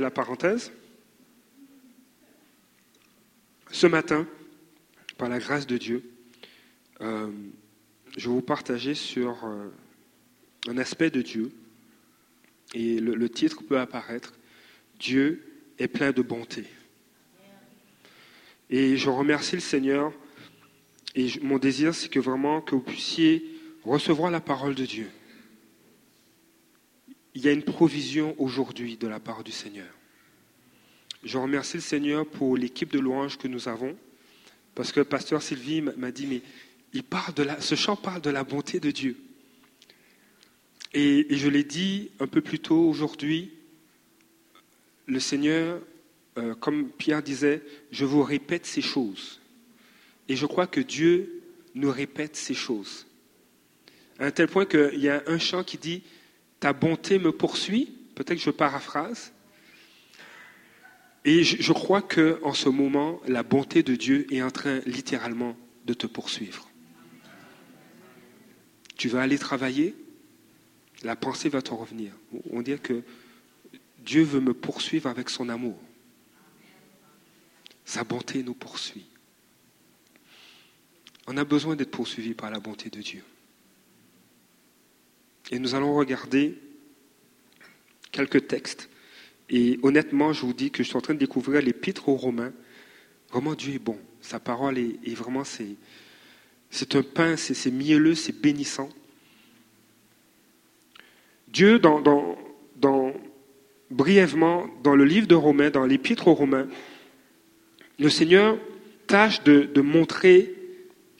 la parenthèse. Ce matin, par la grâce de Dieu, euh, je vous partager sur euh, un aspect de Dieu. Et le, titre peut apparaître Dieu est plein de bonté. Et je remercie le Seigneur. Et mon désir, c'est que vraiment que vous puissiez recevoir la parole de Dieu. Il y a une provision aujourd'hui de la part du Seigneur. Je remercie le Seigneur pour l'équipe de louanges que nous avons, parce que pasteur Sylvie m'a dit, mais il parle de la, ce chant parle de la bonté de Dieu. Et, et je l'ai dit un peu plus tôt aujourd'hui, le Seigneur, euh, comme Pierre disait, je vous répète ces choses. Et je crois que Dieu nous répète ces choses. À un tel point qu'il y a un chant qui dit Ta bonté me poursuit. Peut-être que je paraphrase. Et je, crois que en ce moment, la bonté de Dieu est en train littéralement de te poursuivre. Tu vas aller travailler, la pensée va te revenir. On dit que Dieu veut me poursuivre avec son amour. Sa bonté nous poursuit. On a besoin d'être poursuivi par la bonté de Dieu. Et nous allons regarder quelques textes. Et honnêtement, je vous dis que je suis en train de découvrir l'épître aux Romains. Vraiment, Dieu est bon. Sa parole est, vraiment, c'est, un pain, c'est, c'est mielleux, c'est bénissant. Dieu, dans, brièvement, dans le livre de Romains, dans l'épître aux Romains, le Seigneur tâche de, de montrer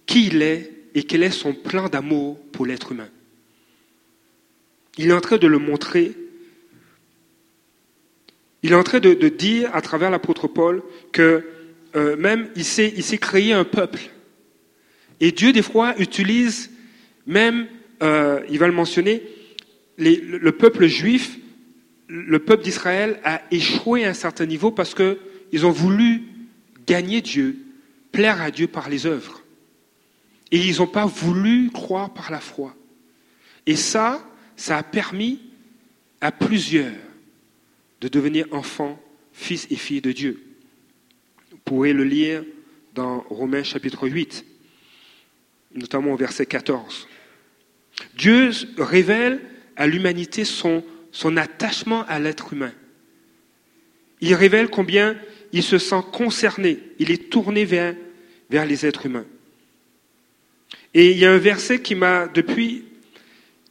qui il est et quel est son plan d'amour pour l'être humain. Il est en train de le montrer. Il est en train de, dire à travers l'apôtre Paul que euh, même il s'est, il s'est créé un peuple. Et Dieu, des fois, utilise même, euh, il va le mentionner, le peuple juif, le peuple d'Israël a échoué à un certain niveau parce qu'ils ont voulu gagner Dieu, plaire à Dieu par les œuvres. Et ils n'ont pas voulu croire par la foi. Et ça, ça a permis à plusieurs de devenir enfants, fils et filles de Dieu. Vous pourrez le lire dans Romains chapitre 8, notamment au verset 14. Dieu révèle à l'humanité son, son attachement à l'être humain. Il révèle combien il se sent concerné, il est tourné vers, vers les êtres humains. Et il y a un verset qui m'a, depuis,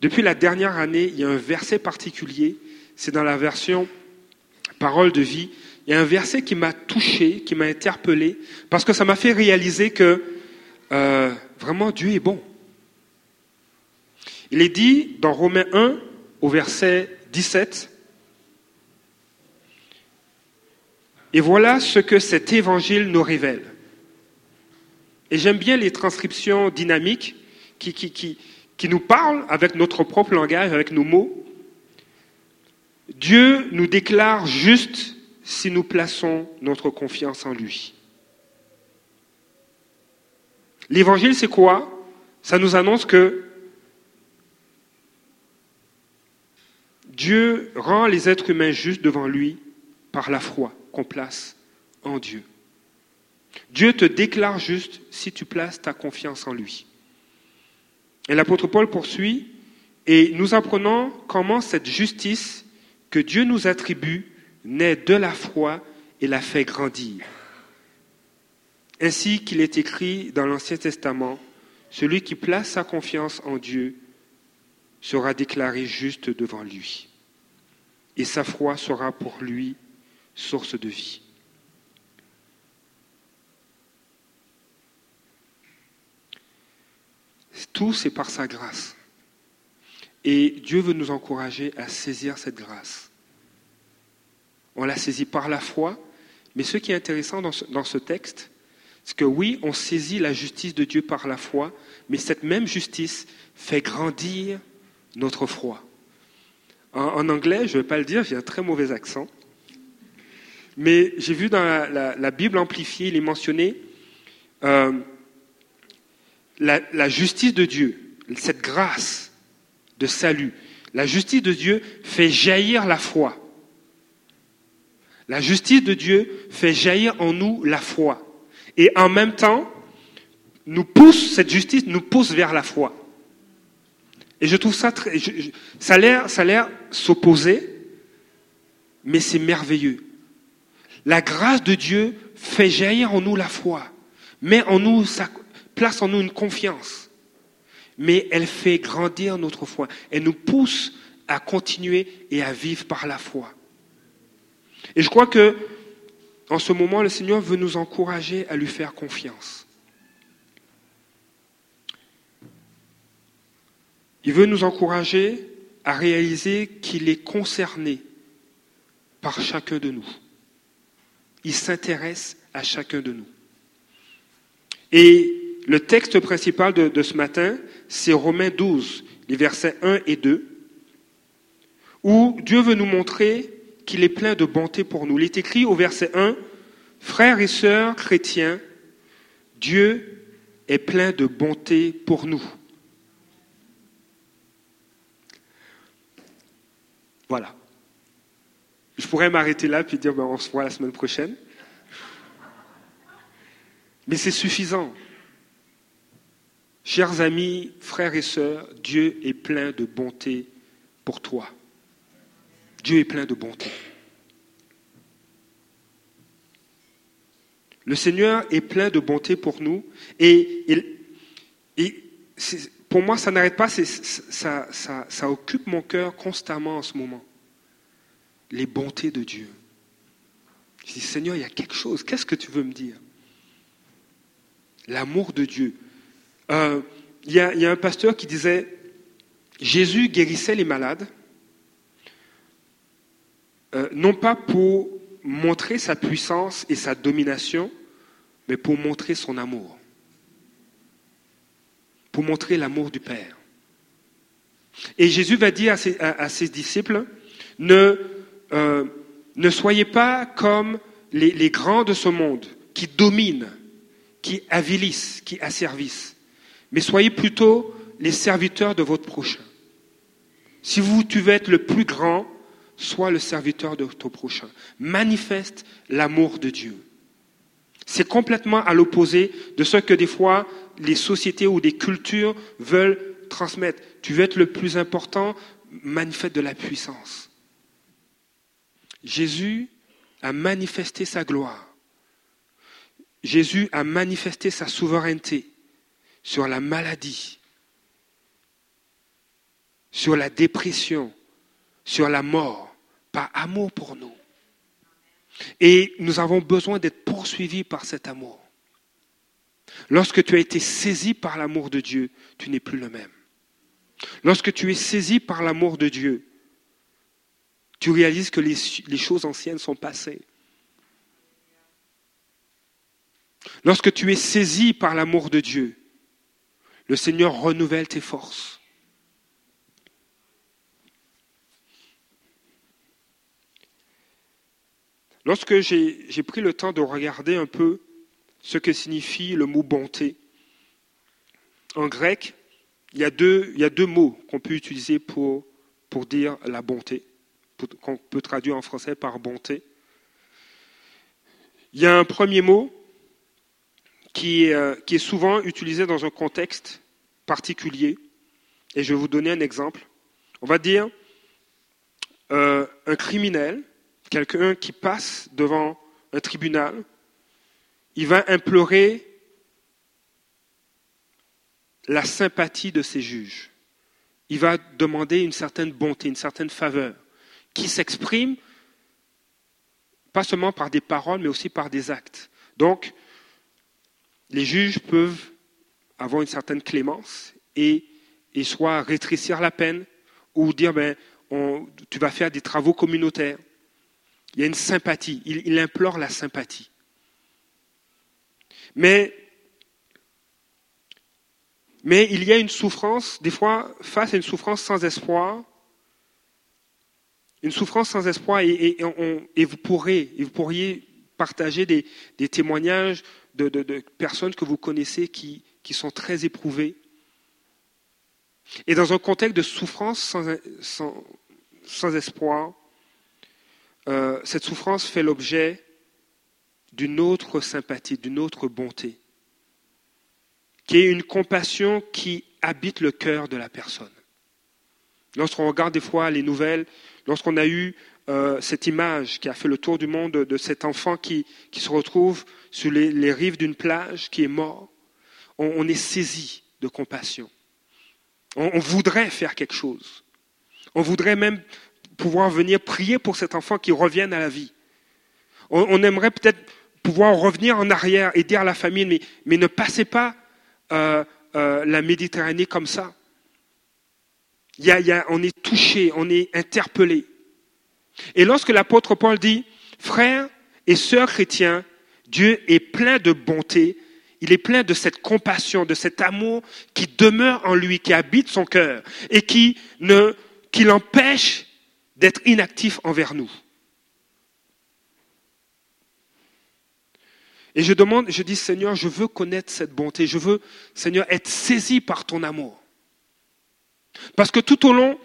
depuis la dernière année, il y a un verset particulier, c'est dans la version Parole de vie, il y a un verset qui m'a touché, qui m'a interpellé, parce que ça m'a fait réaliser que euh, vraiment Dieu est bon. Il est dit dans Romains 1 au verset 17, Et voilà ce que cet évangile nous révèle. Et j'aime bien les transcriptions dynamiques qui, qui, qui, qui nous parlent avec notre propre langage, avec nos mots. Dieu nous déclare juste si nous plaçons notre confiance en lui. L'évangile, c'est quoi? Ça nous annonce que Dieu rend les êtres humains justes devant lui par la foi qu'on place en Dieu. Dieu te déclare juste si tu places ta confiance en lui. Et l'apôtre Paul poursuit, et nous apprenons comment cette justice que Dieu nous attribue naît de la foi et la fait grandir. Ainsi qu'il est écrit dans l'Ancien Testament, celui qui place sa confiance en Dieu sera déclaré juste devant lui, et sa foi sera pour lui source de vie. Tout, c'est par sa grâce. Et Dieu veut nous encourager à saisir cette grâce. On la saisit par la foi, mais ce qui est intéressant dans ce, texte, c'est que oui, on saisit la justice de Dieu par la foi, mais cette même justice fait grandir notre foi. En, anglais, je ne vais pas le dire, j'ai un très mauvais accent, mais j'ai vu dans la, Bible amplifiée, il est mentionné euh, la, justice de Dieu, cette grâce de salut. La justice de Dieu fait jaillir la foi. La justice de Dieu fait jaillir en nous la foi. Et en même temps, nous pousse, cette justice nous pousse vers la foi. Et je trouve ça très, ça a l'air, s'opposer, mais c'est merveilleux. La grâce de Dieu fait jaillir en nous la foi, met en nous, ça place en nous une confiance. Mais elle fait grandir notre foi. Elle nous pousse à continuer et à vivre par la foi. Et je crois que, en ce moment, le Seigneur veut nous encourager à lui faire confiance. Il veut nous encourager à réaliser qu'il est concerné par chacun de nous. Il s'intéresse à chacun de nous. Et le texte principal de, ce matin, c'est Romains 12, les versets 1 et 2, où Dieu veut nous montrer qu'il est plein de bonté pour nous. Il est écrit au verset 1, Frères et sœurs chrétiens, Dieu est plein de bonté pour nous. Voilà. Je pourrais m'arrêter là puis dire ben, on se voit la semaine prochaine. Mais c'est suffisant. Chers amis, frères et sœurs, Dieu est plein de bonté pour toi. Dieu est plein de bonté. Le Seigneur est plein de bonté pour nous et, pour moi, ça n'arrête pas, ça, ça occupe mon cœur constamment en ce moment. Les bontés de Dieu. Je dis, Seigneur, il y a quelque chose, qu'est-ce que tu veux me dire? L'amour de Dieu. Euh, il y, a un pasteur qui disait, Jésus guérissait les malades, euh, non pas pour montrer sa puissance et sa domination, mais pour montrer son amour, pour montrer l'amour du Père. Et Jésus va dire à ses, disciples, ne, euh, ne, soyez pas comme les grands de ce monde qui dominent, qui avilissent, qui asservissent, mais soyez plutôt les serviteurs de votre prochain. Si vous, tu veux être le plus grand, sois le serviteur de ton prochain. Manifeste l'amour de Dieu. C'est complètement à l'opposé de ce que des fois les sociétés ou des cultures veulent transmettre. Tu veux être le plus important, manifeste de la puissance. Jésus a manifesté sa gloire. Jésus a manifesté sa souveraineté sur la maladie, sur la dépression, sur la mort, par amour pour nous. Et nous avons besoin d'être poursuivis par cet amour. Lorsque tu as été saisi par l'amour de Dieu, tu n'es plus le même. Lorsque tu es saisi par l'amour de Dieu, tu réalises que les, choses anciennes sont passées. Lorsque tu es saisi par l'amour de Dieu, le Seigneur renouvelle tes forces. Lorsque j'ai pris le temps de regarder un peu ce que signifie le mot bonté, en grec, il y a deux, mots qu'on peut utiliser pour, dire la bonté, qu'on peut traduire en français par bonté. Il y a un premier mot qui est, euh, qui est souvent utilisé dans un contexte particulier. Et je vais vous donner un exemple. On va dire euh, un criminel, quelqu'un qui passe devant un tribunal, il va implorer la sympathie de ses juges. Il va demander une certaine bonté, une certaine faveur, qui s'exprime pas seulement par des paroles, mais aussi par des actes. Donc, les juges peuvent avoir une certaine clémence et, soit rétrécir la peine ou dire ben, tu vas faire des travaux communautaires. Il y a une sympathie, il, implore la sympathie. Mais, mais il y a une souffrance, des fois, face à une souffrance sans espoir, une souffrance sans espoir, et, et, vous, pourrez, pourriez partager des témoignages de, personnes que vous connaissez qui, qui sont très éprouvées. Et dans un contexte de souffrance sans, sans, espoir, euh, cette souffrance fait l'objet d'une autre sympathie, d'une autre bonté, qui est une compassion qui habite le cœur de la personne. Lorsqu'on regarde des fois les nouvelles, lorsqu'on a eu euh, cette image qui a fait le tour du monde de, cet enfant qui, se retrouve sur les, rives d'une plage, qui est mort, on, est saisi de compassion. On, voudrait faire quelque chose. On voudrait même pouvoir venir prier pour cet enfant qui revienne à la vie. On, aimerait peut-être pouvoir revenir en arrière et dire à la famille, mais, ne passez pas euh, euh, la Méditerranée comme ça. on est touché, on est interpellé. Et lorsque l'apôtre Paul dit, frères et sœurs chrétiens, Dieu est plein de bonté, il est plein de cette compassion, de cet amour qui demeure en lui, qui habite son cœur et qui, qui l'empêche d'être inactif envers nous. Et je demande, je dis Seigneur, je veux connaître cette bonté, je veux, Seigneur, être saisi par ton amour. Parce que tout au long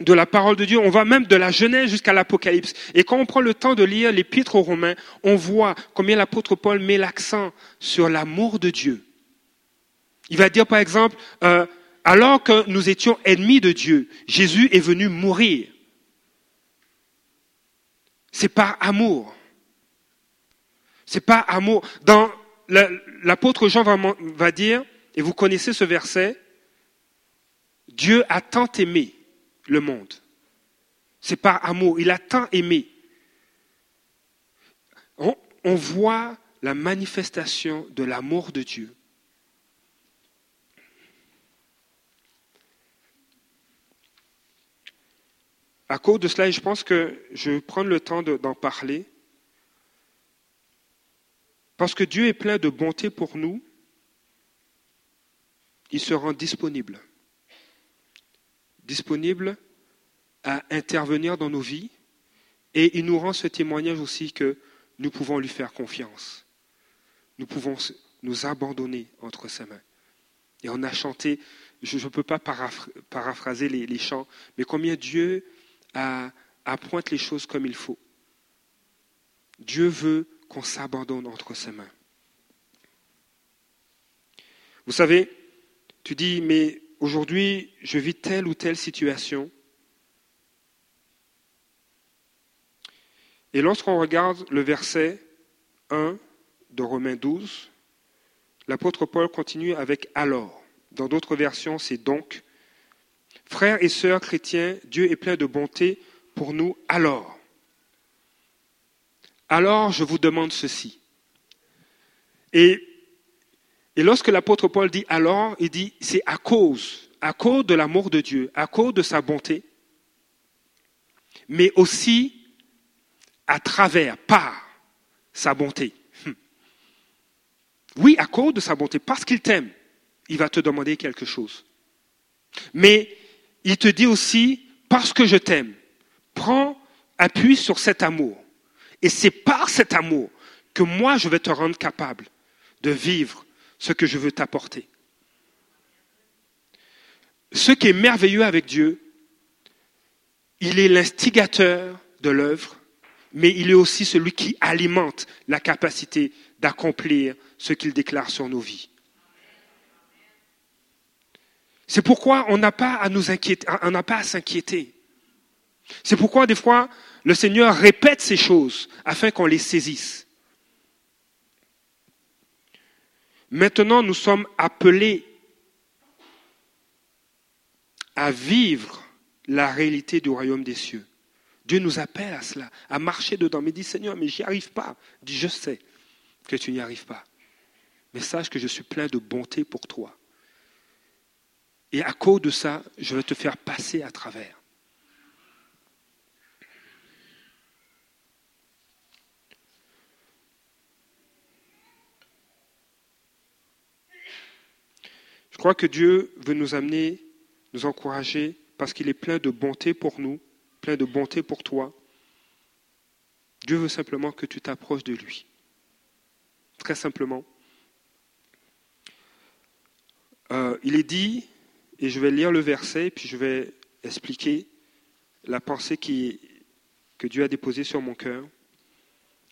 de la parole de Dieu, on va même de la Genèse jusqu'à l'Apocalypse. Et quand on prend le temps de lire l'Épître aux Romains, on voit combien l'apôtre Paul met l'accent sur l'amour de Dieu. Il va dire par exemple, euh, alors que nous étions ennemis de Dieu, Jésus est venu mourir. C'est par amour. C'est pas amour. Dans l'apôtre Jean va, va dire, et vous connaissez ce verset, Dieu a tant aimé le monde. C'est par amour. Il a tant aimé. On, voit la manifestation de l'amour de Dieu. À cause de cela, je pense que je vais prendre le temps d'en parler. Parce que Dieu est plein de bonté pour nous, il se rend disponible disponible à intervenir dans nos vies et il nous rend ce témoignage aussi que nous pouvons lui faire confiance. Nous pouvons nous abandonner entre ses mains. Et on a chanté, je ne peux pas paraphraser les, chants, mais combien Dieu a, les choses comme il faut. Dieu veut qu'on s'abandonne entre ses mains. Vous savez, tu dis, mais aujourd'hui, je vis telle ou telle situation. Et lorsqu'on regarde le verset 1 de Romains 12, l'apôtre Paul continue avec alors. Dans d'autres versions, c'est donc. Frères et sœurs chrétiens, Dieu est plein de bonté pour nous alors. Alors je vous demande ceci. Et et lorsque l'apôtre Paul dit alors, il dit c'est à cause, à cause de l'amour de Dieu, à cause de sa bonté, mais aussi à travers, par sa bonté. Hum. Oui, à cause de sa bonté, parce qu'il t'aime, il va te demander quelque chose. Mais il te dit aussi, parce que je t'aime, prends appui sur cet amour. Et c'est par cet amour que moi, je vais te rendre capable de vivre ce que je veux t'apporter. Ce qui est merveilleux avec Dieu, il est l'instigateur de l'œuvre, mais il est aussi celui qui alimente la capacité d'accomplir ce qu'il déclare sur nos vies. C'est pourquoi on n'a pas à nous inquiéter, on n'a pas à s'inquiéter. C'est pourquoi des fois le Seigneur répète ces choses afin qu'on les saisisse. Maintenant, nous sommes appelés à vivre la réalité du royaume des cieux. Dieu nous appelle à cela, à marcher dedans. Mais dit Seigneur, mais j'y arrive pas. Dit je sais que tu n'y arrives pas. Mais sache que je suis plein de bonté pour toi. Et à cause de ça, je vais te faire passer à travers. Je crois que Dieu veut nous amener, nous encourager, parce qu'il est plein de bonté pour nous, plein de bonté pour toi. Dieu veut simplement que tu t'approches de lui. Très simplement. Euh, il est dit, et je vais lire le verset, puis je vais expliquer la pensée que Dieu a déposé sur mon cœur.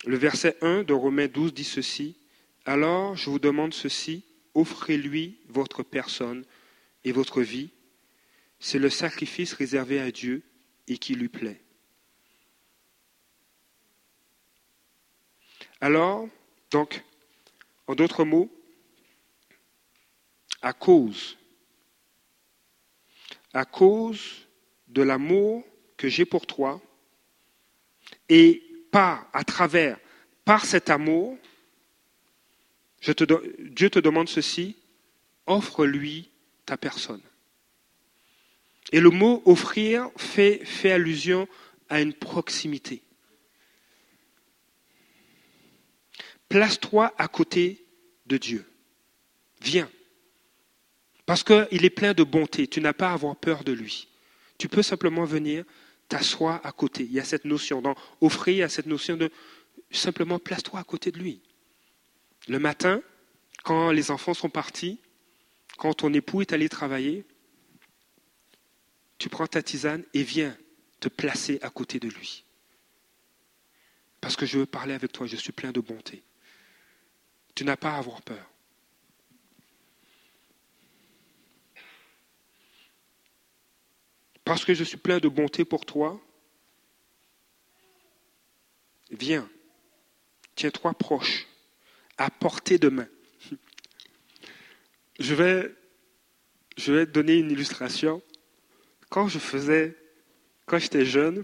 Le verset 1 de Romains 12 dit ceci. Alors je vous demande ceci, offrez-lui votre personne et votre vie. C'est le sacrifice réservé à Dieu et qui lui plaît. Alors, donc, en d'autres mots, à cause, à cause de l'amour que j'ai pour toi, et par, à travers, par cet amour, Dieu te demande ceci, offre-lui ta personne. Et le mot offrir fait, allusion à une proximité. Place-toi à côté de Dieu. Viens. Parce qu'il est plein de bonté. Tu n'as pas à avoir peur de lui. Tu peux simplement venir t'asseoir à côté. Il y a cette notion, dans offrir, il y a cette notion de simplement place-toi à côté de lui. Le matin, quand les enfants sont partis, quand ton époux est allé travailler, tu prends ta tisane et viens te placer à côté de lui. Parce que je veux parler avec toi, je suis plein de bonté. Tu n'as pas à avoir peur. Parce que je suis plein de bonté pour toi, viens, tiens-toi proche, à portée de main. Je vais, je vais donner une illustration. Quand je faisais, quand j'étais jeune,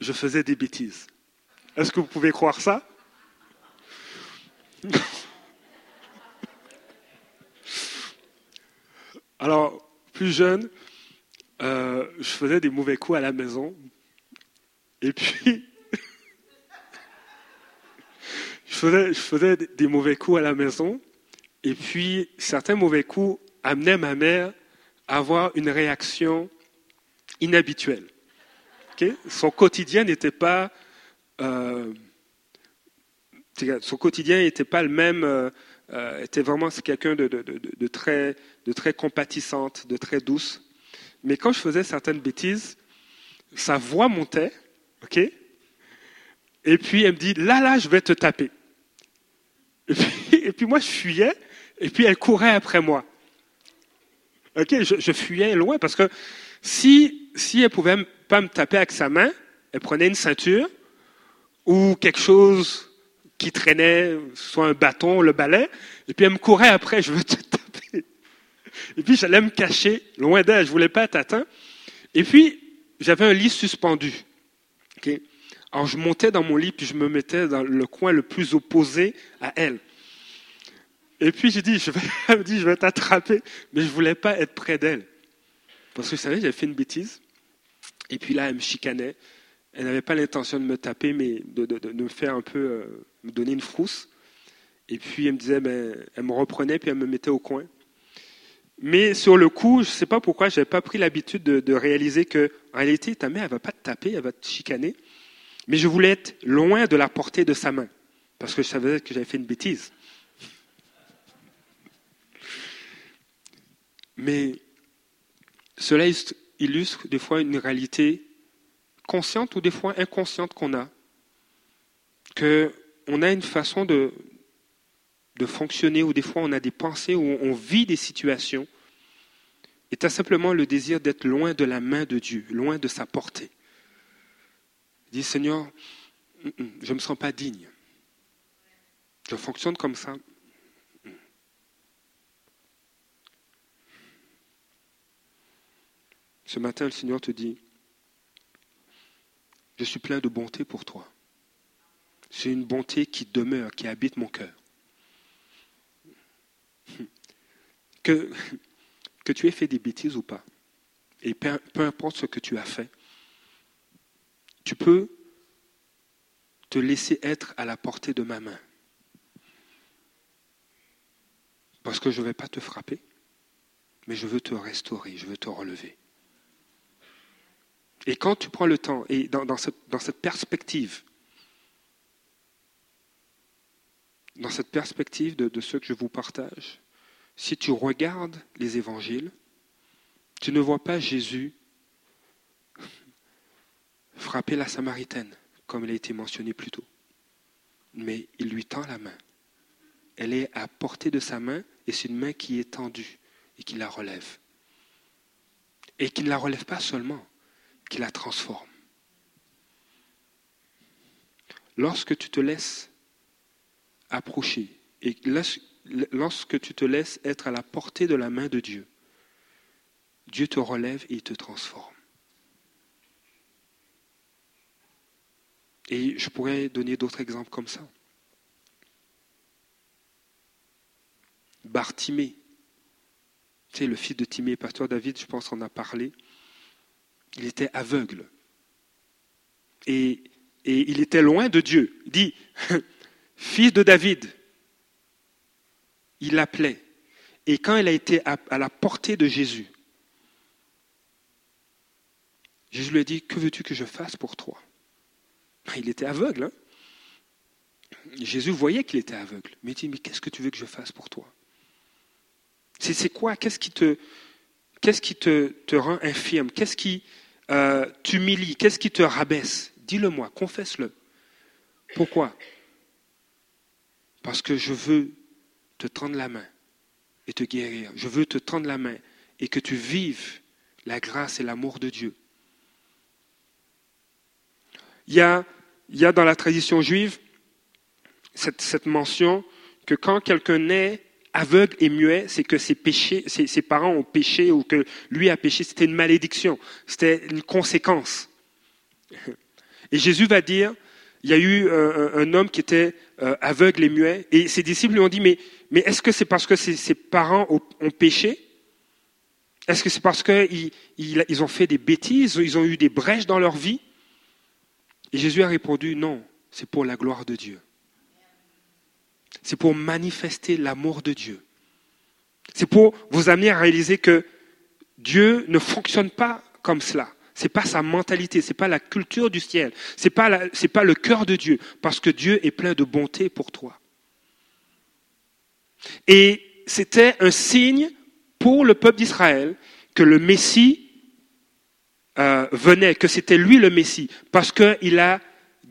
je faisais des bêtises. Est-ce que vous pouvez croire ça? Alors, plus jeune, euh, je faisais des mauvais coups à la maison. Et puis, je, faisais, des mauvais coups à la maison. Et puis, certains mauvais coups amenaient ma mère à avoir une réaction inhabituelle. Son quotidien n'était pas... Euh, son quotidien n'était pas le même, euh, euh, était vraiment quelqu'un de, de, très, de très compatissante, de très douce. Mais quand je faisais certaines bêtises, sa voix montait, ok? Et puis elle me dit, là, là, je vais te taper. Et puis, moi, je fuyais, et puis elle courait après moi. Ok, je, fuyais loin parce que si, si elle pouvait pas me taper avec sa main, elle prenait une ceinture ou quelque chose qui traînait, soit un bâton, le balai, et puis elle me courait après, je veux te taper. Et puis j'allais me cacher loin d'elle, je voulais pas être atteint. Et puis j'avais un lit suspendu. Alors je montais dans mon lit, puis je me mettais dans le coin le plus opposé à elle. Et puis j'ai dit, je vais, elle me dit, je vais t'attraper, mais je voulais pas être près d'elle. Parce que vous savez, j'avais fait une bêtise. Et puis là, elle me chicanait. Elle n'avait pas l'intention de me taper, mais de, me faire un peu, euh, me donner une frousse. Et puis elle me disait, ben, elle me reprenait, puis elle me mettait au coin. Mais sur le coup, je ne sais pas pourquoi, je n'avais pas pris l'habitude de, réaliser que, en réalité, ta mère, elle va pas te taper, elle va te chicaner. Mais je voulais être loin de la portée de sa main, parce que je savais que j'avais fait une bêtise. Mais cela illustre des fois une réalité consciente ou des fois inconsciente qu'on a, qu'on a une façon de, fonctionner ou des fois on a des pensées où on vit des situations et tu as simplement le désir d'être loin de la main de Dieu, loin de sa portée. Dis Seigneur, je ne me sens pas digne. Je fonctionne comme ça. Ce matin, le Seigneur te dit, je suis plein de bonté pour toi. C'est une bonté qui demeure, qui habite mon cœur. Que, tu aies fait des bêtises ou pas, et peu importe ce que tu as fait, tu peux te laisser être à la portée de ma main. Parce que je ne vais pas te frapper, mais je veux te restaurer, je veux te relever. Et quand tu prends le temps, et dans, cette, perspective, dans cette perspective de, de ce que je vous partage, si tu regardes les évangiles, tu ne vois pas Jésus frapper la Samaritaine, comme il a été mentionné plus tôt. Mais il lui tend la main. Elle est à portée de sa main et c'est une main qui est tendue et qui la relève. Et qui ne la relève pas seulement, qui la transforme. Lorsque tu te laisses approcher et lorsque tu te laisses être à la portée de la main de Dieu, Dieu te relève et il te transforme. Et je pourrais donner d'autres exemples comme ça. Bartimée, tu le fils de Timée, pasteur David, je pense, en a parlé. Il était aveugle. Et, il était loin de Dieu. Il dit, fils de David, il l'appelait. Et quand il a été à la portée de Jésus, Jésus lui a dit, que veux-tu que je fasse pour toi? Il était aveugle. Hein. Jésus voyait qu'il était aveugle. Mais il dit, mais qu'est-ce que tu veux que je fasse pour toi? C'est quoi? Qu'est-ce qui te rend infirme? Qu'est-ce qui euh, t'humilie? Qu'est-ce qui te rabaisse? Dis-le-moi, confesse-le. Pourquoi? Parce que je veux te tendre la main et te guérir. Je veux te tendre la main et que tu vives la grâce et l'amour de Dieu. Il y a dans la tradition juive cette, mention que quand quelqu'un naît aveugle et muet, c'est que ses, parents ont péché ou que lui a péché, c'était une malédiction, c'était une conséquence. Et Jésus va dire, il y a eu euh, un, homme qui était euh, aveugle et muet, et ses disciples lui ont dit, mais, est-ce que c'est parce que ses, parents ont, péché? Est-ce que c'est parce qu'ils ils ont fait des bêtises, ils ont eu des brèches dans leur vie? Et Jésus a répondu, non, c'est pour la gloire de Dieu. C'est pour manifester l'amour de Dieu. C'est pour vous amener à réaliser que Dieu ne fonctionne pas comme cela. C'est pas sa mentalité, c'est pas la culture du ciel, c'est pas c'est pas le cœur de Dieu, parce que Dieu est plein de bonté pour toi. Et c'était un signe pour le peuple d'Israël que le Messie euh, venait, que c'était lui le Messie, parce qu'il a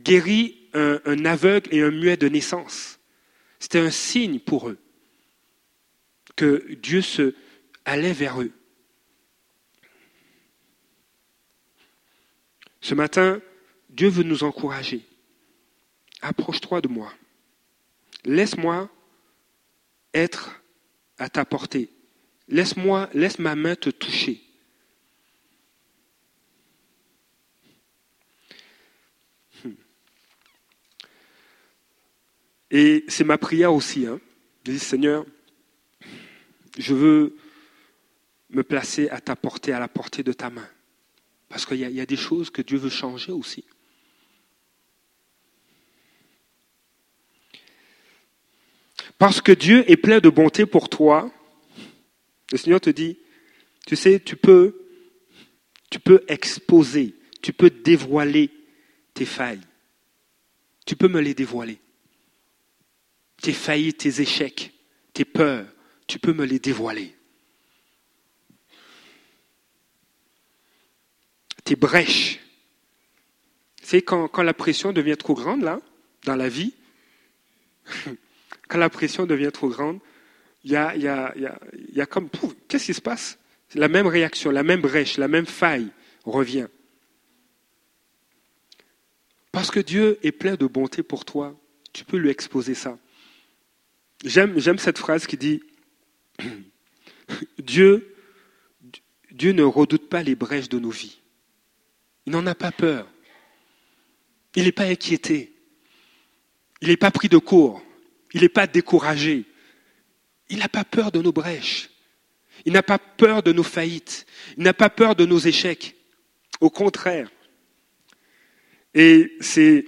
guéri un, aveugle et un muet de naissance. C'était un signe pour eux que Dieu se allait vers eux. Ce matin, Dieu veut nous encourager. Approche-toi de moi. Laisse-moi être à ta portée. Laisse-moi, laisse ma main te toucher. Et c'est ma prière aussi. Hein. Je dis, Seigneur, je veux me placer à ta portée, à la portée de ta main. Parce qu'il y, a des choses que Dieu veut changer aussi. Parce que Dieu est plein de bonté pour toi, le Seigneur te dit, tu sais, tu peux, tu peux exposer, tu peux dévoiler tes failles. Tu peux me les dévoiler tes faillites, tes échecs, tes peurs, tu peux me les dévoiler. Tes brèches. C'est quand, quand la pression devient trop grande, là, dans la vie, quand la pression devient trop grande, il y a, y, a, y a, comme, qu'est-ce qui se passe? La même réaction, la même brèche, la même faille revient. Parce que Dieu est plein de bonté pour toi, tu peux lui exposer ça. J'aime cette phrase qui dit Dieu, Dieu ne redoute pas les brèches de nos vies. Il n'en a pas peur. Il n'est pas inquiété. Il n'est pas pris de court. Il n'est pas découragé. Il n'a pas peur de nos brèches. Il n'a pas peur de nos faillites. Il n'a pas peur de nos échecs. Au contraire. Et c'est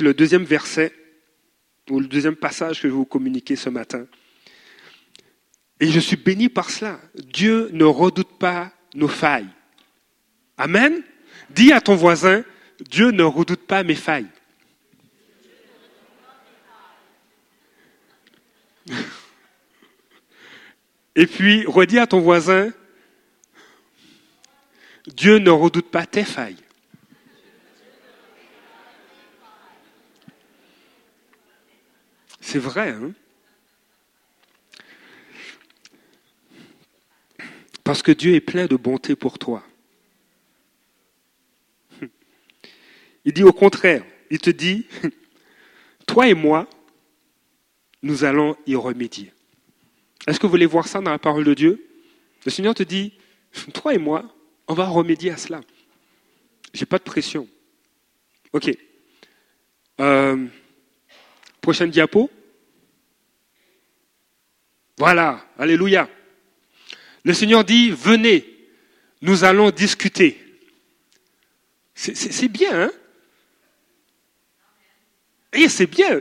le deuxième verset ou le deuxième passage que je vais vous communiquer ce matin. Et je suis béni par cela. Dieu ne redoute pas nos failles. Amen. Dis à ton voisin, Dieu ne redoute pas mes failles. Et puis, redis à ton voisin, Dieu ne redoute pas tes failles. C'est vrai. Hein Parce que Dieu est plein de bonté pour toi. Il dit au contraire, il te dit, toi et moi, nous allons y remédier. Est-ce que vous voulez voir ça dans la parole de Dieu? Le Seigneur te dit, toi et moi, on va remédier à cela. J'ai pas de pression. Ok. Euh, prochaine diapo. Voilà, alléluia. Le Seigneur dit, venez, nous allons discuter. C'est bien, hein? Et c'est bien.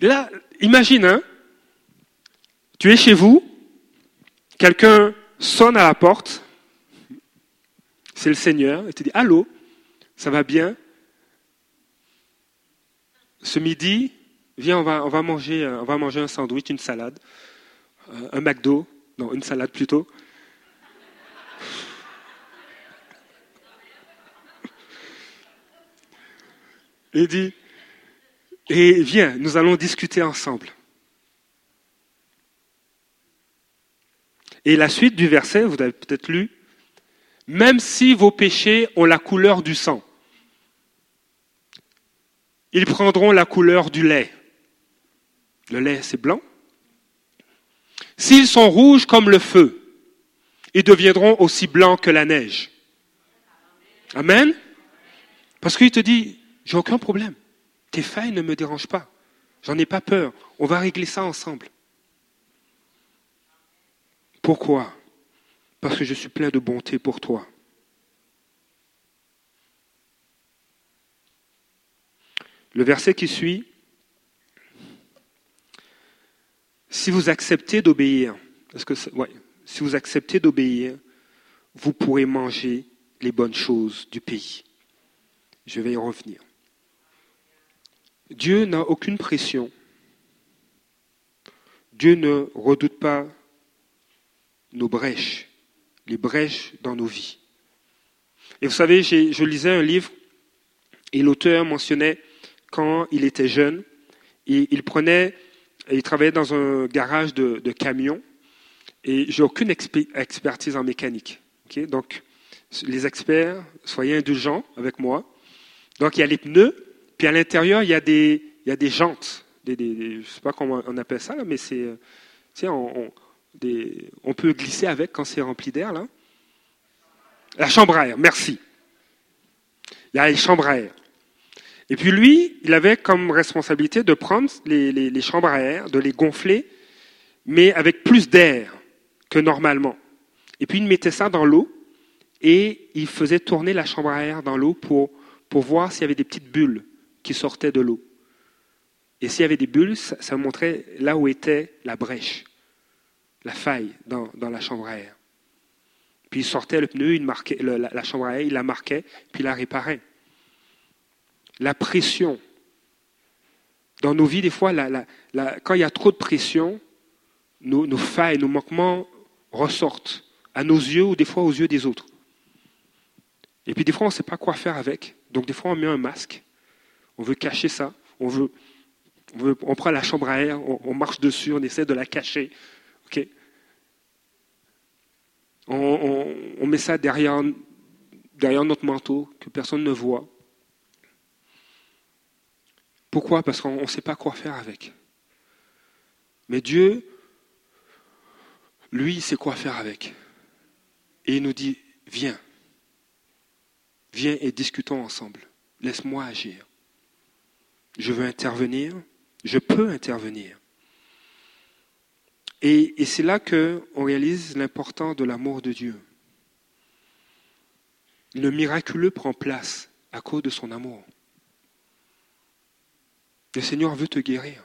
Là, imagine, hein? Tu es chez vous, quelqu'un sonne à la porte, c'est le Seigneur, et te dit, allô, ça va bien? Ce midi, viens, on va, manger, va manger un sandwich, une salade, euh, un McDo, non, une salade plutôt. Et dit, et viens, nous allons discuter ensemble. Et la suite du verset, vous avez peut-être lu, même si vos péchés ont la couleur du sang, ils prendront la couleur du lait. Le lait, c'est blanc. S'ils sont rouges comme le feu, ils deviendront aussi blancs que la neige. Amen. Parce qu'il te dit, j'ai aucun problème. Tes failles ne me dérangent pas. J'en ai pas peur. On va régler ça ensemble. Pourquoi? Parce que je suis plein de bonté pour toi. Le verset qui suit, si vous acceptez d'obéir, vous pourrez manger les bonnes choses du pays. Je vais y revenir. Dieu n'a aucune pression. Dieu ne redoute pas nos brèches, les brèches dans nos vies. Et vous savez, je lisais un livre et l'auteur mentionnait quand il était jeune, il prenait, il travaillait dans un garage de, camions et j'ai aucune expertise en mécanique. Donc, les experts, soyez indulgents avec moi. Donc, il y a les pneus, puis à l'intérieur, il y a des, il y a des jantes. je ne sais pas comment on appelle ça, mais c'est, on, on peut glisser avec quand c'est rempli d'air, là. La chambre à air, merci. Il y a les chambres à air. Et puis lui, il avait comme responsabilité de prendre les, chambres à air, de les gonfler, mais avec plus d'air que normalement. Et puis il mettait ça dans l'eau et il faisait tourner la chambre à air dans l'eau pour, voir s'il y avait des petites bulles qui sortaient de l'eau. Et s'il y avait des bulles, ça montrait là où était la brèche la faille dans, la chambre à air. Puis il sortait le pneu, il marquait, la, chambre à air, il la marquait, puis il la réparait. La pression. Dans nos vies, des fois, quand il y a trop de pression, nos, failles, nos manquements ressortent à nos yeux ou des fois aux yeux des autres. Et puis des fois, on ne sait pas quoi faire avec. Donc des fois, on met un masque. On veut cacher ça. On, veut, on, prend la chambre à air, on, on, marche dessus, on essaie de la cacher. ok on, met ça derrière, derrière notre manteau, que personne ne voit. Pourquoi? Parce qu'on ne sait pas quoi faire avec. Mais Dieu, lui, sait quoi faire avec. Et il nous dit, viens, viens et discutons ensemble. Laisse-moi agir. Je veux intervenir, je peux intervenir. Et, c'est là qu'on réalise l'importance de l'amour de Dieu. Le miraculeux prend place à cause de son amour. Le Seigneur veut te guérir.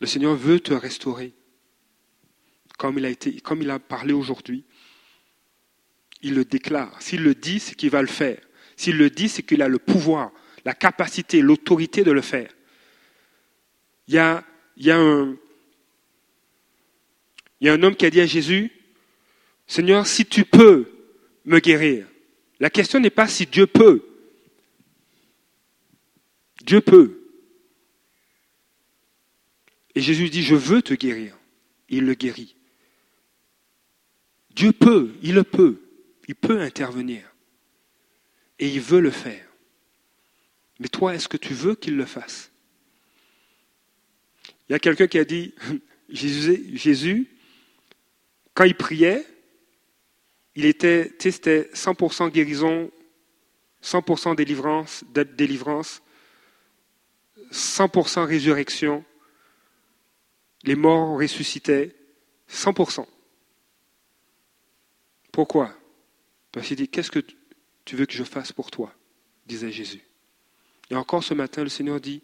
Le Seigneur veut te restaurer. Comme il a, été, comme il a parlé aujourd'hui, il le déclare. S'il le dit, c'est qu'il va le faire. S'il le dit, c'est qu'il a le pouvoir, la capacité, l'autorité de le faire. Il y a il y, a un, il y a un homme qui a dit à Jésus, Seigneur, si tu peux me guérir. La question n'est pas si Dieu peut. Dieu peut. Et Jésus dit, je veux te guérir. Il le guérit. Dieu peut, il le peut. Il peut intervenir. Et il veut le faire. Mais toi, est-ce que tu veux qu'il le fasse? Il y a quelqu'un qui a dit, Jésus, quand il priait, il était, c'était 100% guérison, 100% délivrance, délivrance, 100% résurrection, les morts ressuscitaient, 100%. Pourquoi? Parce qu'il dit, qu'est-ce que tu veux que je fasse pour toi? disait Jésus. Et encore ce matin, le Seigneur dit,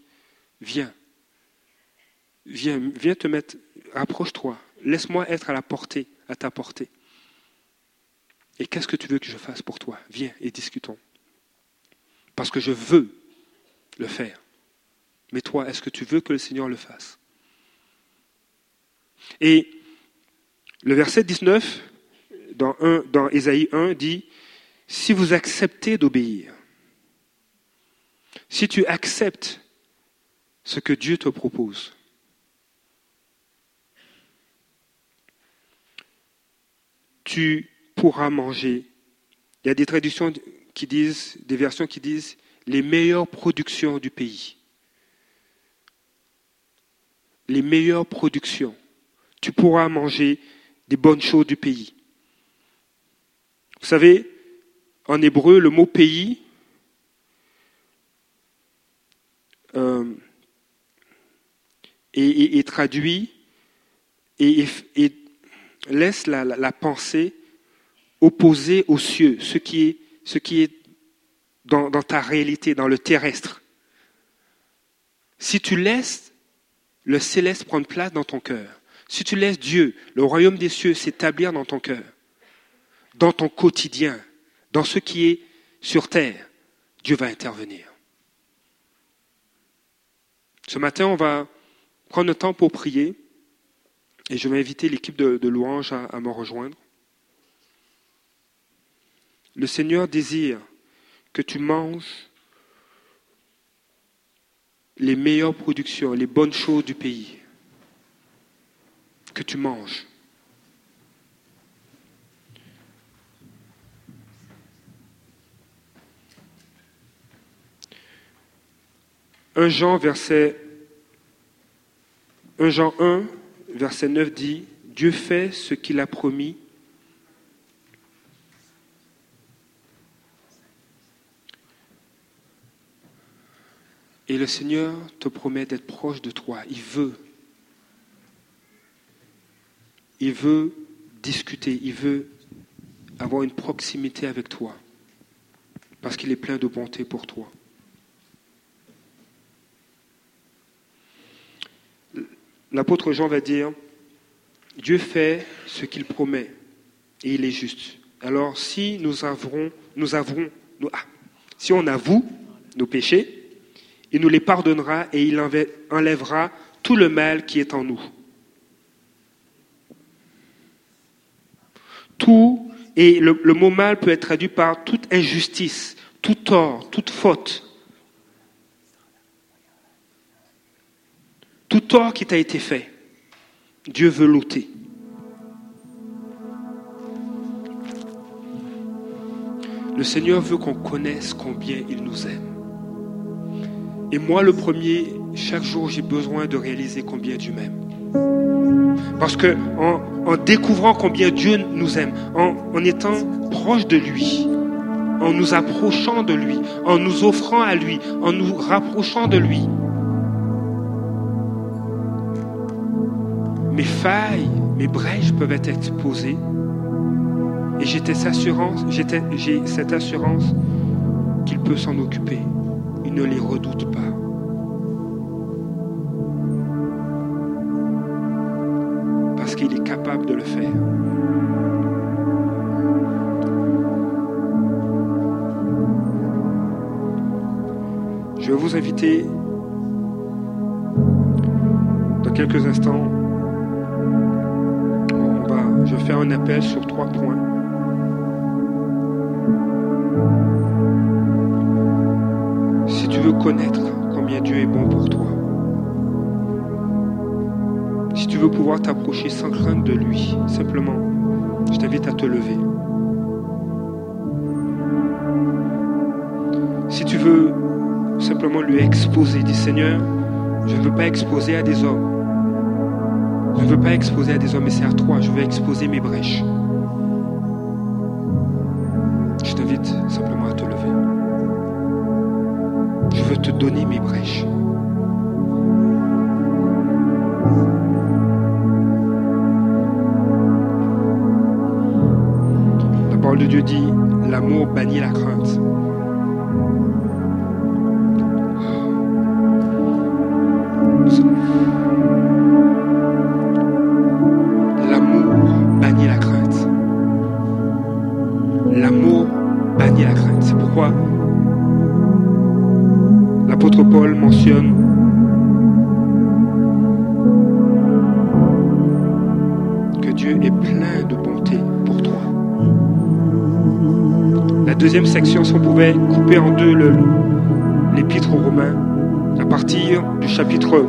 viens, viens, viens te mettre, approche-toi, laisse-moi être à la portée, à ta portée. Et qu'est-ce que tu veux que je fasse pour toi? Viens et discutons. Parce que je veux le faire. Mais toi, est-ce que tu veux que le Seigneur le fasse? Et le verset 19, dans, 1, dans Ésaïe 1, dit, si vous acceptez d'obéir, si tu acceptes ce que Dieu te propose, tu pourras manger. Il y a des traductions qui disent, des versions qui disent les meilleures productions du pays. Les meilleures productions. Tu pourras manger des bonnes choses du pays. Vous savez, en hébreu, le mot pays euh, est, traduit et, laisse la, pensée opposée aux cieux, ce qui est, dans ta réalité, dans le terrestre. Si tu laisses le céleste prendre place dans ton cœur, si tu laisses Dieu, le royaume des cieux, s'établir dans ton cœur, dans ton quotidien, dans ce qui est sur terre, Dieu va intervenir. Ce matin, on va prendre le temps pour prier et je vais inviter l'équipe de, louange à, à me rejoindre. Le Seigneur désire que tu manges les meilleures productions, les bonnes choses du pays. Que tu manges. 1 Jean, verset 1 Jean 1, verset 9 dit, Dieu fait ce qu'il a promis. Et le Seigneur te promet d'être proche de toi. Il veut. Il veut discuter. Il veut avoir une proximité avec toi. Parce qu'il est plein de bonté pour toi. l'apôtre Jean va dire, Dieu fait ce qu'il promet et il est juste. Alors si nous avons, nous avons, ah, si on avoue nos péchés, il nous les pardonnera et il enlèvera tout le mal qui est en nous. Tout, et le, mot mal peut être traduit par toute injustice, tout tort, toute faute. Tout tort qui t'a été fait, Dieu veut l'ôter. Le Seigneur veut qu'on connaisse combien il nous aime. Et moi, le premier, chaque jour, j'ai besoin de réaliser combien Dieu m'aime. Parce que en, découvrant combien Dieu nous aime, en, étant proche de lui, en nous approchant de lui, en nous offrant à lui, en nous rapprochant de lui, mes failles, mes brèches peuvent être exposées. Et j'ai cette assurance qu'il peut s'en occuper. Ne les redoute pas. Parce qu'il est capable de le faire. Je vais vous inviter dans quelques instants je vais faire un appel sur trois points. Combien Dieu est bon pour toi. Si tu veux pouvoir t'approcher sans crainte de lui, simplement, je t'invite à te lever. Si tu veux simplement lui exposer, dis Seigneur, je ne veux pas exposer à des hommes. Je ne veux pas exposer à des hommes, mais c'est à toi. Je veux exposer mes brèches. Je t'invite simplement donner mes brèches. La parole de Dieu dit, l'amour bannit la crainte. Que Dieu est plein de bonté pour toi. La deuxième section, si on pouvait couper en deux l'épître aux Romains, à partir du chapitre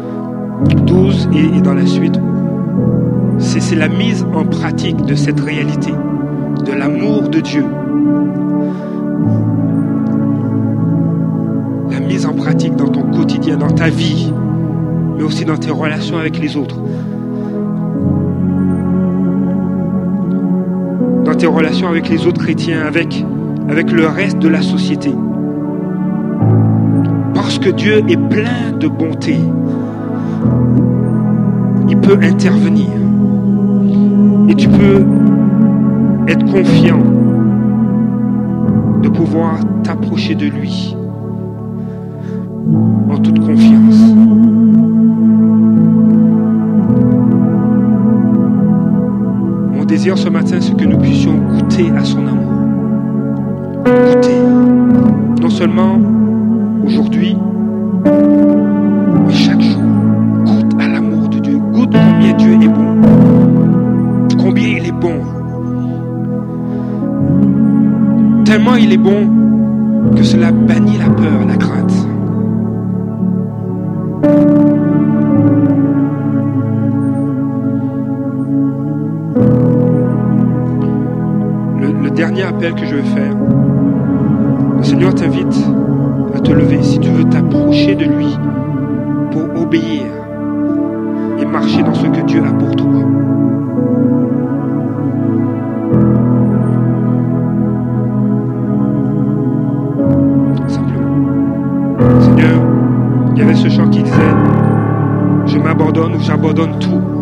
12 et, dans la suite, c'est la mise en pratique de cette réalité, de l'amour de Dieu. Dans ta vie, mais aussi dans tes relations avec les autres. Dans tes relations avec les autres chrétiens, avec, avec le reste de la société. Parce que Dieu est plein de bonté. Il peut intervenir. Et tu peux être confiant de pouvoir t'approcher de lui toute confiance. Mon désir ce matin, c'est que nous puissions goûter à son amour. Goûter. Non seulement aujourd'hui, mais chaque jour. Goûte à l'amour de Dieu. Goûte combien Dieu est bon. Combien il est bon. Tellement il est bon que cela bannit la peur, la crainte. Que je vais faire, le Seigneur t'invite à te lever si tu veux t'approcher de lui pour obéir et marcher dans ce que Dieu a pour toi. Simplement. Seigneur, il y avait ce chant qui disait, je m'abandonne ou j'abandonne tout.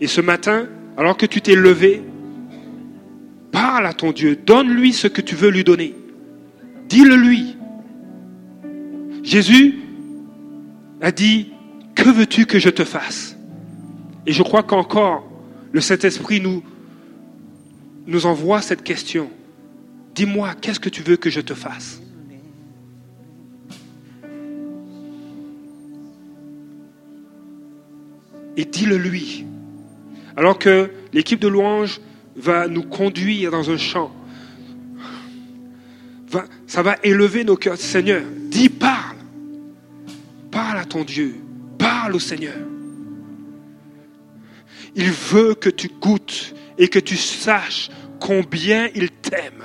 Et ce matin, alors que tu t'es levé, parle à ton Dieu, donne-lui ce que tu veux lui donner. Dis-le lui. Jésus a dit, que veux-tu que je te fasse? Et je crois qu'encore le Saint-Esprit nous, nous envoie cette question. Dis-moi, qu'est-ce que tu veux que je te fasse? Et dis-le lui. Alors que l'équipe de louange va nous conduire dans un va- ça va élever nos cœurs. Seigneur, dis, parle. Parle à ton Dieu. Parle au Seigneur. Il veut que tu goûtes et que tu saches combien il t'aime.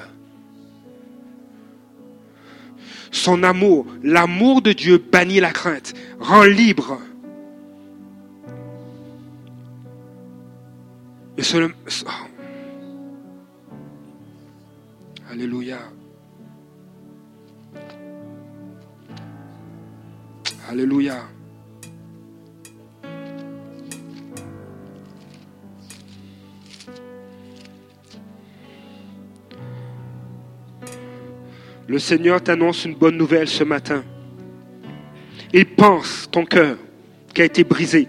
Son amour, l'amour de Dieu bannit la crainte, rend libre. Et seulement... Alléluia. Alléluia. Le Seigneur t'annonce une bonne nouvelle ce matin. Il pense ton cœur qui a été brisé.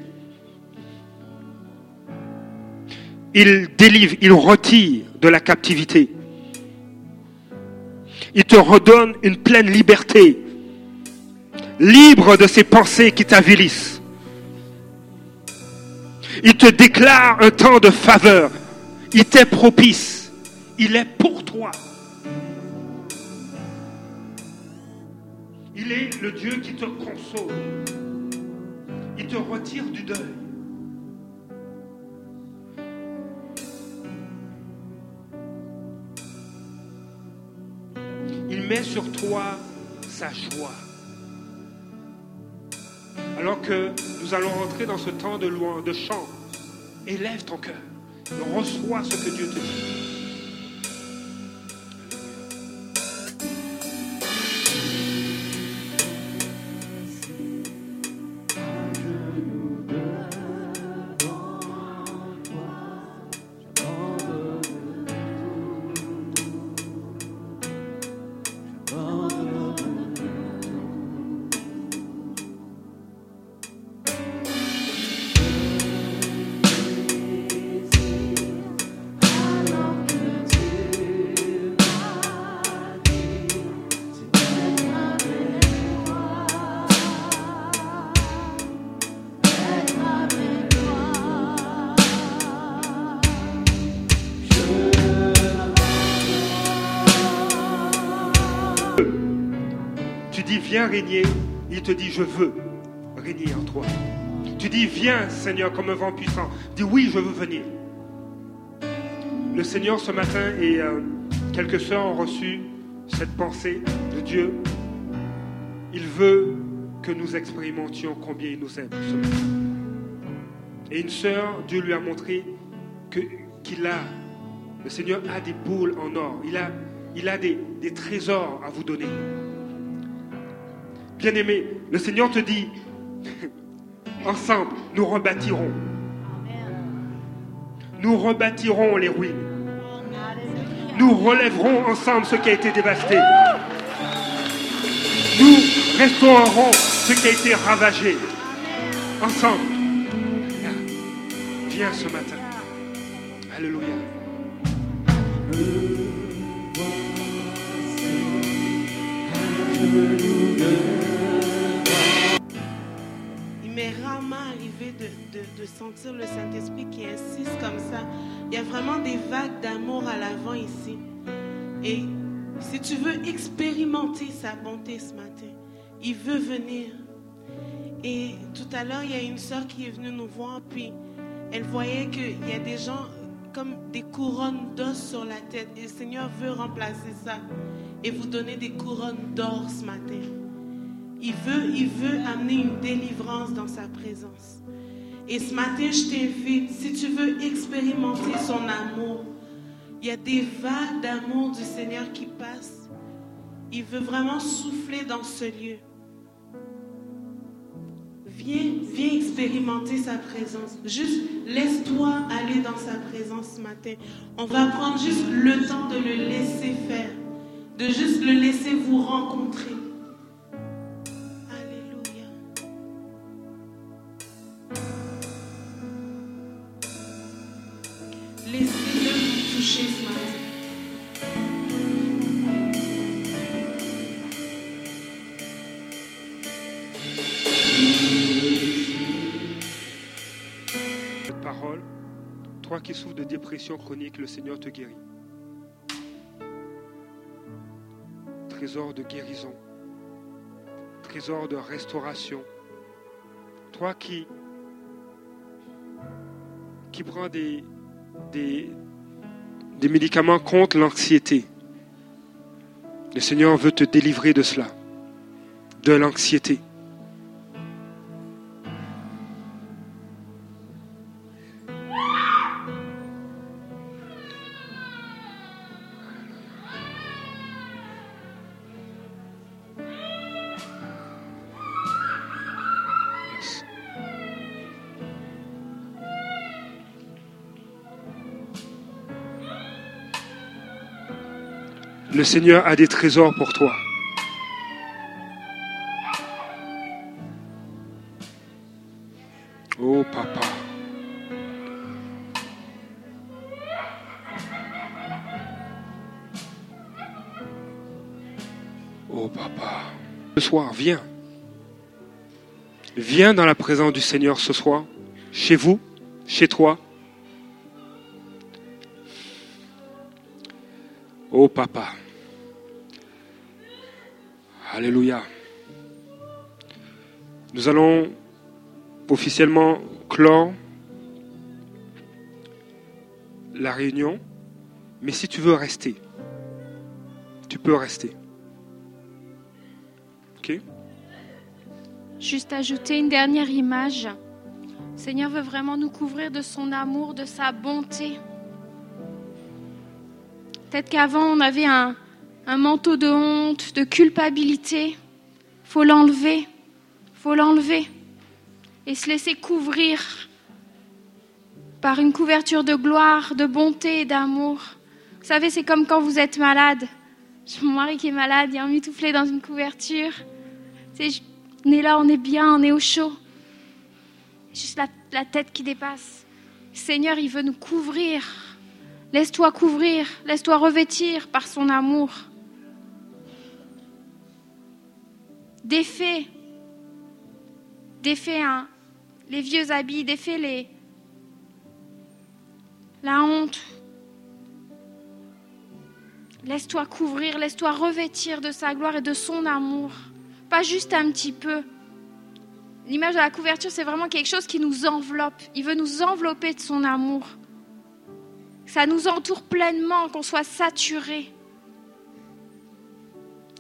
Il délivre, il retire de la captivité. Il te redonne une pleine liberté, libre de ces pensées qui t'avilissent. Il te déclare un temps de faveur. Il t'est propice. Il est pour toi. Il est le Dieu qui te console. Il te retire du deuil. Met sur toi sa joie. Alors que nous allons rentrer dans ce temps de loin, de chant, élève ton cœur. Reçois ce que Dieu te dit. Régner, il te dit, je veux régner en toi. Tu dis, viens Seigneur comme un vent puissant. Dis, oui, je veux venir. Le Seigneur ce matin et euh, quelques sœurs ont reçu cette pensée de Dieu. Il veut que nous expérimentions combien il nous aime Et une sœur, Dieu lui a montré qu'il a, le Seigneur a des boules en or. Il a, des trésors à vous donner. Bien-aimé, le Seigneur te dit, ensemble, nous rebâtirons. Nous rebâtirons les ruines. Nous relèverons ensemble ce qui a été dévasté. Nous restaurerons ce qui a été ravagé. Ensemble. Viens ce matin. Alléluia. De, sentir le Saint-Esprit qui insiste comme ça. Il y a vraiment des vagues d'amour à l'avant ici. Et si tu veux expérimenter sa bonté ce matin, il veut venir. Et tout à l'heure, il y a une soeur qui est venue nous voir, puis elle voyait qu'il y a des gens comme des couronnes d'os sur la tête. Et le Seigneur veut remplacer ça et vous donner des couronnes d'or ce matin. Il veut, il veut amener une délivrance dans sa présence. Et ce matin, je t'invite, si tu veux expérimenter son amour, il y a des vagues d'amour du Seigneur qui passent. Il veut vraiment souffler dans ce lieu. Viens, viens expérimenter sa présence. Juste laisse-toi aller dans sa présence ce matin. On va prendre juste le temps de le laisser faire, de juste le laisser vous rencontrer. Qui souffre de dépression chronique, le Seigneur te guérit. Trésor de guérison, trésor de restauration. Toi qui, qui prends des, des, des médicaments contre l'anxiété, le Seigneur veut te délivrer de cela, de l'anxiété. Le Seigneur a des trésors pour toi. Oh papa. Oh papa. Ce soir, viens. Viens dans la présence du Seigneur ce soir, chez vous, chez toi. Oh papa. Alléluia. Nous allons officiellement clore la réunion, mais si tu veux rester, tu peux rester. Ok? Juste ajouter une dernière image. Le Seigneur veut vraiment nous couvrir de son amour, de sa bonté. Peut-être qu'avant, on avait un, un manteau de honte, de culpabilité. faut l'enlever. faut l'enlever. Et se laisser couvrir par une couverture de gloire, de bonté et d'amour. Vous savez, c'est comme quand vous êtes malade. Mon mari qui est malade, il est emmitouflé dans une couverture. On est là, on est bien, on est au chaud. Juste la, tête qui dépasse. Seigneur, il veut nous couvrir. Laisse-toi couvrir, laisse-toi revêtir par son amour. Défais, défais hein, les vieux habits, défais les, la honte. Laisse-toi couvrir, laisse-toi revêtir de sa gloire et de son amour. Pas juste un petit peu. L'image de la couverture, c'est vraiment quelque chose qui nous enveloppe. Il veut nous envelopper de son amour. Ça nous entoure pleinement, qu'on soit saturé.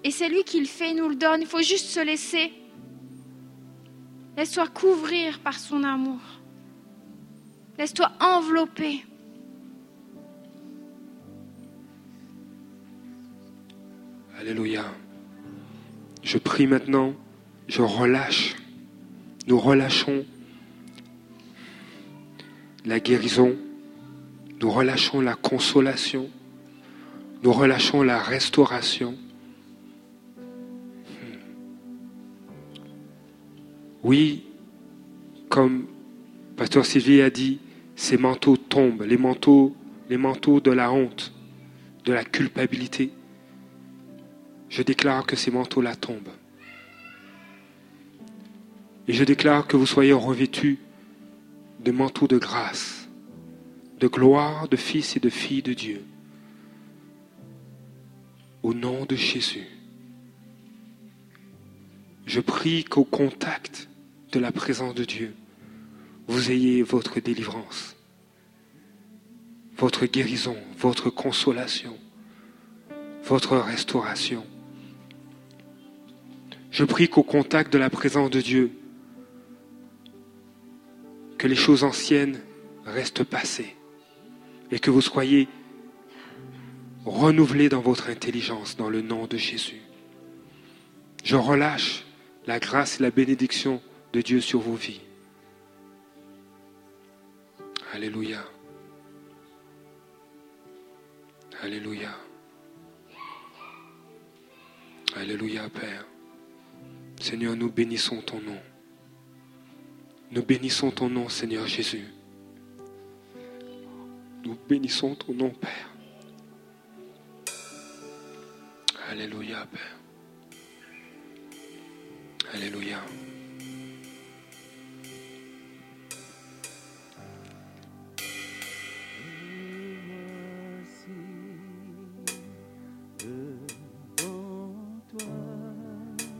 Et c'est lui qui le fait, nous le donne. Il faut juste se laisser. Laisse-toi couvrir par son amour. Laisse-toi envelopper. Alléluia. Je prie maintenant, je relâche, nous relâchons la guérison, nous relâchons la consolation, nous relâchons la restauration. Oui, comme Pasteur Sylvie a dit, ces manteaux tombent, les manteaux, les manteaux de la honte, de la culpabilité. Je déclare que ces manteaux-là tombent. Et je déclare que vous soyez revêtus de manteaux de grâce, de gloire de fils et de filles de Dieu. Au nom de Jésus. Je prie qu'au contact de la présence de Dieu, vous ayez votre délivrance, votre guérison, votre consolation, votre restauration. Je prie qu'au contact de la présence de Dieu, que les choses anciennes restent passées et que vous soyez renouvelés dans votre intelligence dans le nom de Jésus. Je relâche la grâce et la bénédiction de Dieu sur vos vies. Alléluia. Alléluia. Alléluia, Père. Seigneur, nous bénissons ton nom. Nous bénissons ton nom, Seigneur Jésus. Nous bénissons ton nom, Père. Alléluia, Père. Alléluia.